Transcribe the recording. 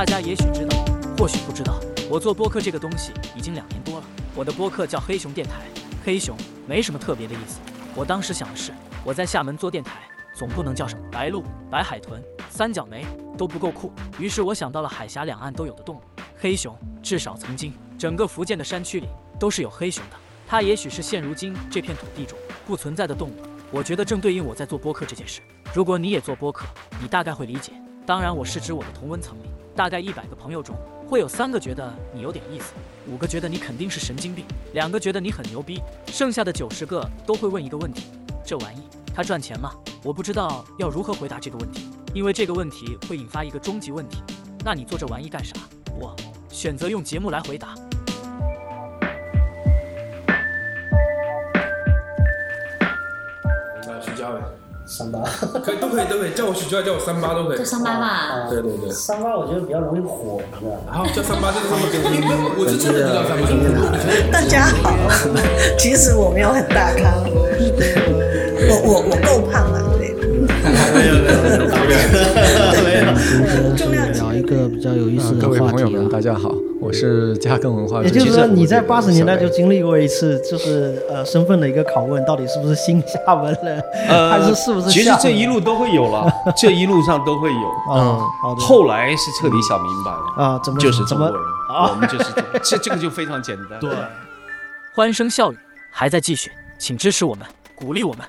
大家也许知道，或许不知道，我做播客这个东西已经两年多了。我的播客叫黑熊电台，黑熊没什么特别的意思。我当时想的是，我在厦门做电台，总不能叫什么白鹭、白海豚、三角梅，都不够酷。于是我想到了海峡两岸都有的动物——黑熊。至少曾经，整个福建的山区里都是有黑熊的。它也许是现如今这片土地中不存在的动物。我觉得正对应我在做播客这件事。如果你也做播客，你大概会理解。当然，我是指我的同温层里，大概一百个朋友中，会有三个觉得你有点意思，五个觉得你肯定是神经病，两个觉得你很牛逼，剩下的九十个都会问一个问题：这玩意它赚钱吗？我不知道要如何回答这个问题，因为这个问题会引发一个终极问题：那你做这玩意干啥？我选择用节目来回答。那徐佳伟，三八，可以都可以都可以叫我许佳，叫我三八都可以叫。三八吧。对对对，三八我觉得比较容易火，是吧？然后叫三八这个这么因为我是真的知道三八。大家好，其实我没有很大咖，我我我够胖了，对。一个比较有意思的各位话题朋友们，大啊。家好，我是嘉庚文化。也就是说，你在八十年代就经历过一次，就是呃身份的一个拷问，到底是不是新厦门人，呃，还是是不是？其实这一路都会有了，这一路上都会有。嗯，好的。后来是彻底想明白了，啊，怎么就是中国人，我们就是中这这个就非常简单。对。欢声笑语还在继续，请支持我们，鼓励我们。